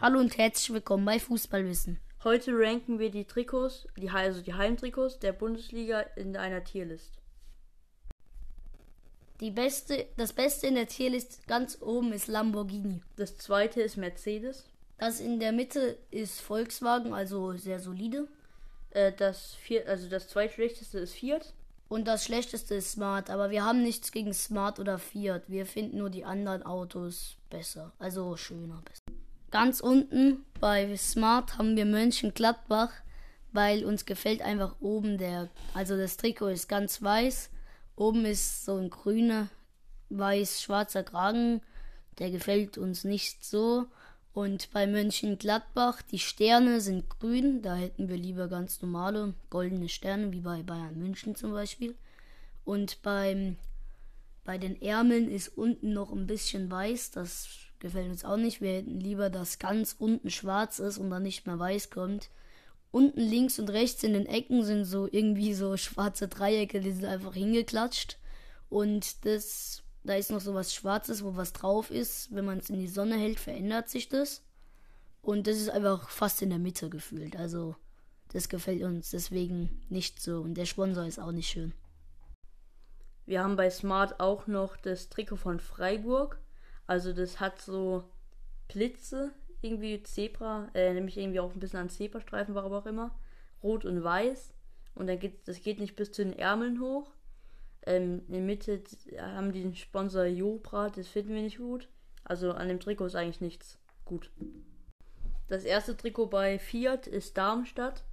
Hallo und herzlich willkommen bei Fußballwissen. Heute ranken wir die Trikots, die, also die Heimtrikots der Bundesliga in einer Tierlist. Die beste, das Beste in der Tierlist ganz oben ist Lamborghini. Das zweite ist Mercedes. Das in der Mitte ist Volkswagen, also sehr solide. Äh, das vier, also das zweitschlechteste ist Fiat. Und das schlechteste ist Smart, aber wir haben nichts gegen Smart oder Fiat. Wir finden nur die anderen Autos besser, also schöner besser. Ganz unten bei Smart haben wir Mönchengladbach, weil uns gefällt einfach oben der, also das Trikot ist ganz weiß, oben ist so ein grüner, weiß-schwarzer Kragen, der gefällt uns nicht so. Und bei Mönchengladbach, die Sterne sind grün, da hätten wir lieber ganz normale goldene Sterne, wie bei Bayern München zum Beispiel. Und beim, bei den Ärmeln ist unten noch ein bisschen weiß, das gefällt uns auch nicht. Wir hätten lieber, dass ganz unten schwarz ist und dann nicht mehr weiß kommt. Unten links und rechts in den Ecken sind so irgendwie so schwarze Dreiecke, die sind einfach hingeklatscht. Und das, da ist noch so was Schwarzes, wo was drauf ist. Wenn man es in die Sonne hält, verändert sich das. Und das ist einfach fast in der Mitte gefühlt. Also, das gefällt uns deswegen nicht so. Und der Sponsor ist auch nicht schön. Wir haben bei Smart auch noch das Trikot von Freiburg. Also das hat so Blitze, irgendwie Zebra, äh, nämlich irgendwie auch ein bisschen an Zebrastreifen, warum auch immer. Rot und weiß. Und dann geht, das geht nicht bis zu den Ärmeln hoch. Ähm, in der Mitte haben die den Sponsor Jobra, das finden wir nicht gut. Also an dem Trikot ist eigentlich nichts gut. Das erste Trikot bei Fiat ist Darmstadt.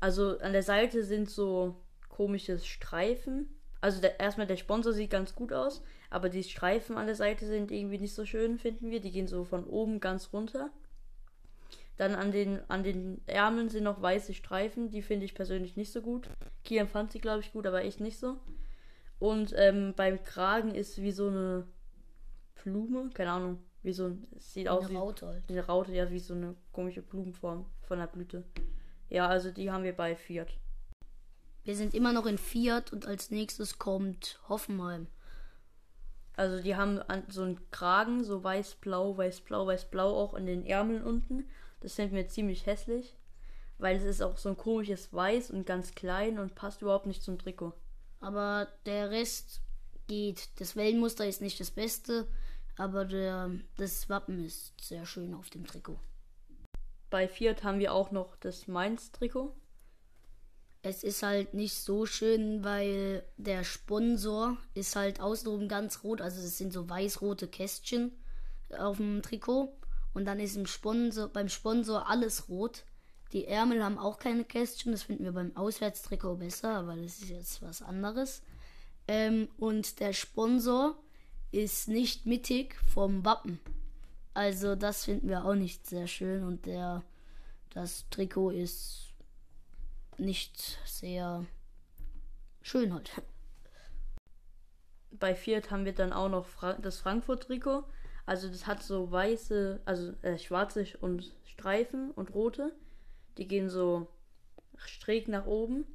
Also an der Seite sind so komische Streifen. Also der, erstmal der Sponsor sieht ganz gut aus. Aber die Streifen an der Seite sind irgendwie nicht so schön, finden wir. Die gehen so von oben ganz runter. Dann an den, an den Ärmeln sind noch weiße Streifen. Die finde ich persönlich nicht so gut. Kian fand sie, glaube ich, gut, aber ich nicht so. Und ähm, beim Kragen ist wie so eine Blume, keine Ahnung, wie so ein, sieht Eine aus wie Raute halt. eine Raute, ja, wie so eine komische Blumenform von der Blüte. Ja, also die haben wir bei Fiat. Wir sind immer noch in Fiat und als nächstes kommt Hoffenheim. Also die haben so einen Kragen, so weiß-blau, weiß-blau, weiß-blau auch in den Ärmeln unten. Das finden wir ziemlich hässlich, weil es ist auch so ein komisches Weiß und ganz klein und passt überhaupt nicht zum Trikot. Aber der Rest geht. Das Wellenmuster ist nicht das Beste, aber der, das Wappen ist sehr schön auf dem Trikot. Bei Fiat haben wir auch noch das Mainz-Trikot. Es ist halt nicht so schön, weil der Sponsor ist halt außenrum ganz rot. Also es sind so weiß-rote Kästchen auf dem Trikot. Und dann ist im Sponsor, beim Sponsor alles rot. Die Ärmel haben auch keine Kästchen. Das finden wir beim Auswärtstrikot besser, aber das ist jetzt was anderes. Ähm, und der Sponsor ist nicht mittig vom Wappen. Also das finden wir auch nicht sehr schön. Und der, das Trikot ist nicht sehr schön halt. Bei Fiat haben wir dann auch noch Fra das Frankfurt-Trikot. Also das hat so weiße, also äh, schwarze und Streifen und rote. Die gehen so schräg nach oben.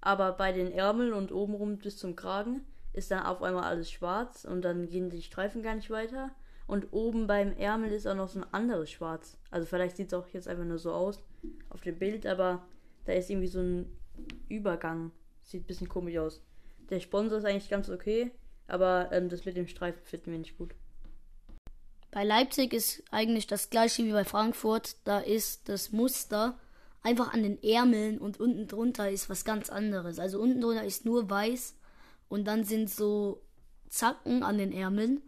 Aber bei den Ärmeln und obenrum bis zum Kragen ist dann auf einmal alles schwarz und dann gehen die Streifen gar nicht weiter. Und oben beim Ärmel ist auch noch so ein anderes Schwarz. Also vielleicht sieht es auch jetzt einfach nur so aus auf dem Bild, aber da ist irgendwie so ein Übergang. Sieht ein bisschen komisch aus. Der Sponsor ist eigentlich ganz okay, aber ähm, das mit dem Streifen finden wir nicht gut. Bei Leipzig ist eigentlich das gleiche wie bei Frankfurt. Da ist das Muster einfach an den Ärmeln und unten drunter ist was ganz anderes. Also unten drunter ist nur weiß und dann sind so Zacken an den Ärmeln.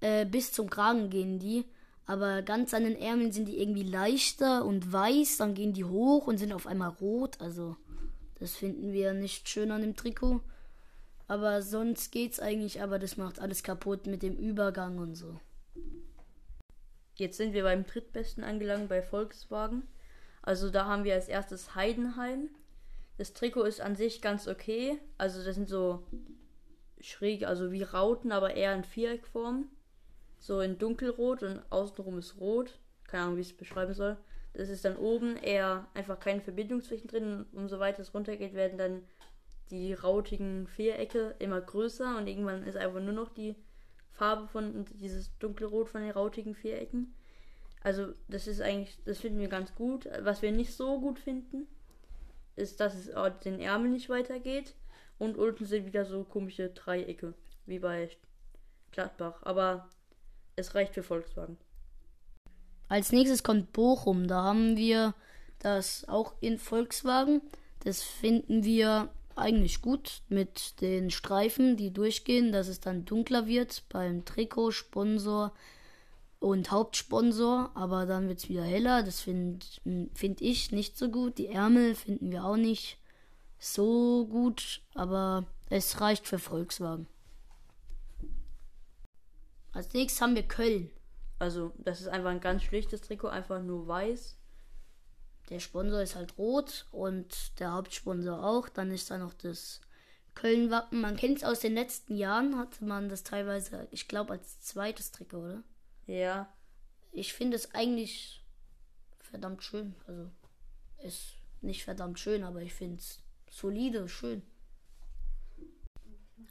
Äh, bis zum Kragen gehen die. Aber ganz an den Ärmeln sind die irgendwie leichter und weiß. Dann gehen die hoch und sind auf einmal rot. Also das finden wir nicht schön an dem Trikot. Aber sonst geht's eigentlich. Aber das macht alles kaputt mit dem Übergang und so. Jetzt sind wir beim drittbesten angelangt bei Volkswagen. Also da haben wir als erstes Heidenheim. Das Trikot ist an sich ganz okay. Also das sind so schräg, also wie Rauten, aber eher in Viereckform. So in dunkelrot und außenrum ist rot. Keine Ahnung, wie ich es beschreiben soll. Das ist dann oben eher einfach keine Verbindung zwischendrin. Umso weiter es runtergeht, werden dann die rautigen Vierecke immer größer und irgendwann ist einfach nur noch die Farbe von dieses dunkelrot von den rautigen Vierecken. Also, das ist eigentlich, das finden wir ganz gut. Was wir nicht so gut finden, ist, dass es den Ärmel nicht weitergeht. Und unten sind wieder so komische Dreiecke, wie bei Gladbach. Aber es reicht für Volkswagen. Als nächstes kommt Bochum. Da haben wir das auch in Volkswagen. Das finden wir eigentlich gut mit den Streifen, die durchgehen, dass es dann dunkler wird beim Trikot, Sponsor und Hauptsponsor, aber dann wird es wieder heller. Das finde find ich nicht so gut. Die Ärmel finden wir auch nicht so gut, aber es reicht für Volkswagen. Als nächstes haben wir Köln. Also, das ist einfach ein ganz schlichtes Trikot, einfach nur weiß. Der Sponsor ist halt rot und der Hauptsponsor auch. Dann ist da noch das Köln-Wappen. Man kennt es aus den letzten Jahren, hatte man das teilweise, ich glaube, als zweites Trikot, oder? Ja. Ich finde es eigentlich verdammt schön. Also, ist nicht verdammt schön, aber ich finde es solide, schön.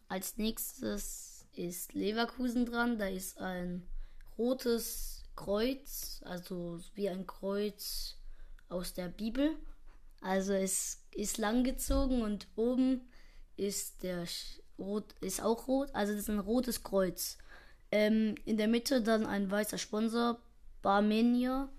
Als nächstes ist Leverkusen dran. Da ist ein rotes Kreuz, also wie ein Kreuz aus der Bibel. Also es ist langgezogen und oben ist der rot ist auch rot, also das ist ein rotes Kreuz. Ähm, in der Mitte dann ein weißer Sponsor, Barmenia.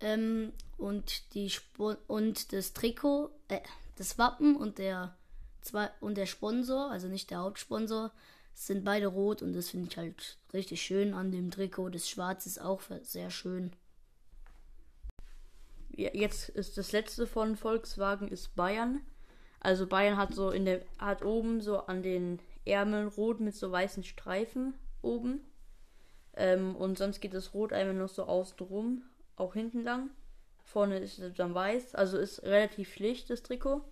Ähm, und die Sp und das Trikot, äh, das Wappen und der zwei und der Sponsor, also nicht der Hauptsponsor, sind beide rot und das finde ich halt richtig schön an dem Trikot. Das Schwarz ist auch sehr schön. Ja, jetzt ist das letzte von Volkswagen ist Bayern. Also Bayern hat so in der hat oben so an den Ärmeln rot mit so weißen Streifen oben. Ähm, und sonst geht das Rot einmal noch so außen rum, auch hinten lang. Vorne ist es dann weiß, also ist relativ schlicht das Trikot.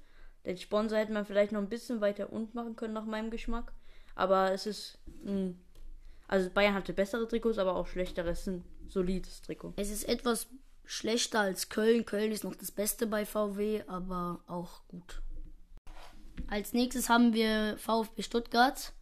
Den Sponsor hätte man vielleicht noch ein bisschen weiter unten machen können nach meinem Geschmack. Aber es ist ein, also Bayern hatte bessere Trikots, aber auch schlechtere. Es ist ein solides Trikot. Es ist etwas schlechter als Köln. Köln ist noch das Beste bei VW, aber auch gut. Als nächstes haben wir VfB Stuttgart.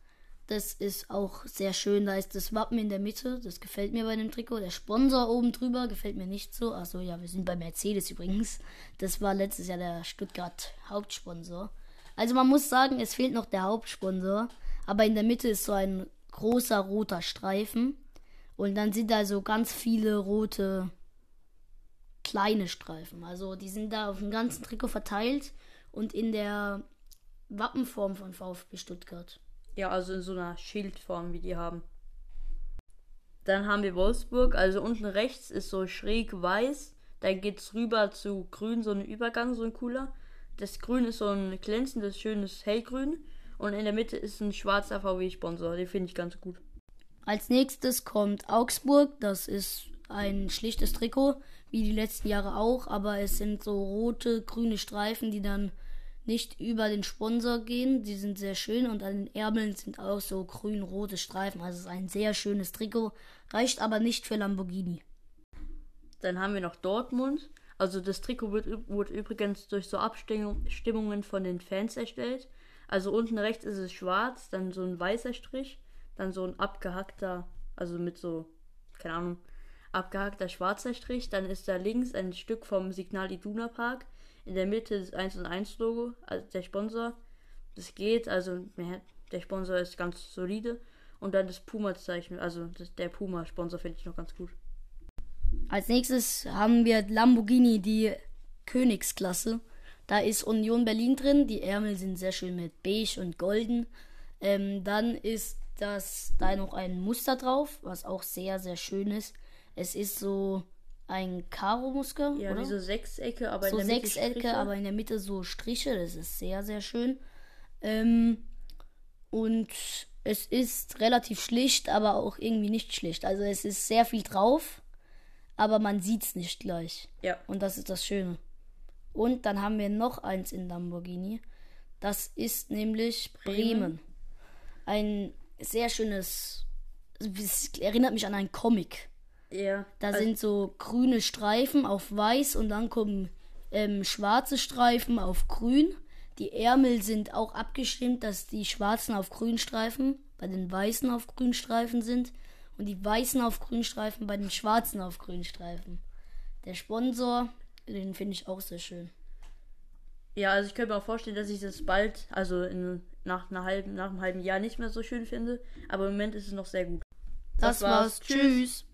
Das ist auch sehr schön. Da ist das Wappen in der Mitte. Das gefällt mir bei dem Trikot. Der Sponsor oben drüber gefällt mir nicht so. Achso, ja, wir sind bei Mercedes übrigens. Das war letztes Jahr der Stuttgart Hauptsponsor. Also man muss sagen, es fehlt noch der Hauptsponsor aber in der Mitte ist so ein großer roter Streifen und dann sind da so ganz viele rote kleine Streifen. Also die sind da auf dem ganzen Trikot verteilt und in der Wappenform von VfB Stuttgart. Ja, also in so einer Schildform, wie die haben. Dann haben wir Wolfsburg, also unten rechts ist so schräg weiß, dann geht's rüber zu grün, so ein Übergang, so ein cooler. Das Grün ist so ein glänzendes, schönes Hellgrün und in der Mitte ist ein schwarzer VW-Sponsor. Den finde ich ganz gut. Als nächstes kommt Augsburg. Das ist ein schlichtes Trikot, wie die letzten Jahre auch, aber es sind so rote, grüne Streifen, die dann nicht über den Sponsor gehen. Die sind sehr schön und an den Ärmeln sind auch so grün-rote Streifen. Also es ist ein sehr schönes Trikot, reicht aber nicht für Lamborghini. Dann haben wir noch Dortmund. Also das Trikot wird, wird übrigens durch so Abstimmungen von den Fans erstellt. Also unten rechts ist es schwarz, dann so ein weißer Strich, dann so ein abgehackter, also mit so, keine Ahnung, abgehackter schwarzer Strich. Dann ist da links ein Stück vom Signal Iduna Park. In der Mitte das 1 und 1 Logo, also der Sponsor. Das geht, also der Sponsor ist ganz solide. Und dann das Puma-Zeichen, also das, der Puma-Sponsor finde ich noch ganz gut. Als nächstes haben wir Lamborghini, die Königsklasse. Da ist Union Berlin drin. Die Ärmel sind sehr schön mit beige und golden. Ähm, dann ist das da noch ein Muster drauf, was auch sehr, sehr schön ist. Es ist so ein Karo-Muster. Ja, oder? wie so Sechsecke, aber so in der Mitte Sechsecke, Striche. aber in der Mitte so Striche. Das ist sehr, sehr schön. Ähm, und es ist relativ schlicht, aber auch irgendwie nicht schlicht. Also es ist sehr viel drauf, aber man sieht es nicht gleich. Ja. Und das ist das Schöne. Und dann haben wir noch eins in Lamborghini. Das ist nämlich Bremen. Bremen. Ein sehr schönes. Es erinnert mich an einen Comic. Ja. Da also sind so grüne Streifen auf weiß und dann kommen ähm, schwarze Streifen auf grün. Die Ärmel sind auch abgestimmt, dass die schwarzen auf grün Streifen bei den weißen auf grün Streifen sind. und die weißen auf Grünstreifen bei den schwarzen auf Grünstreifen. Der Sponsor, den finde ich auch sehr schön. Ja, also ich könnte mir auch vorstellen, dass ich das bald, also in, nach, einer halben, nach einem halben Jahr nicht mehr so schön finde. Aber im Moment ist es noch sehr gut. Das, das war's. war's. Tschüss.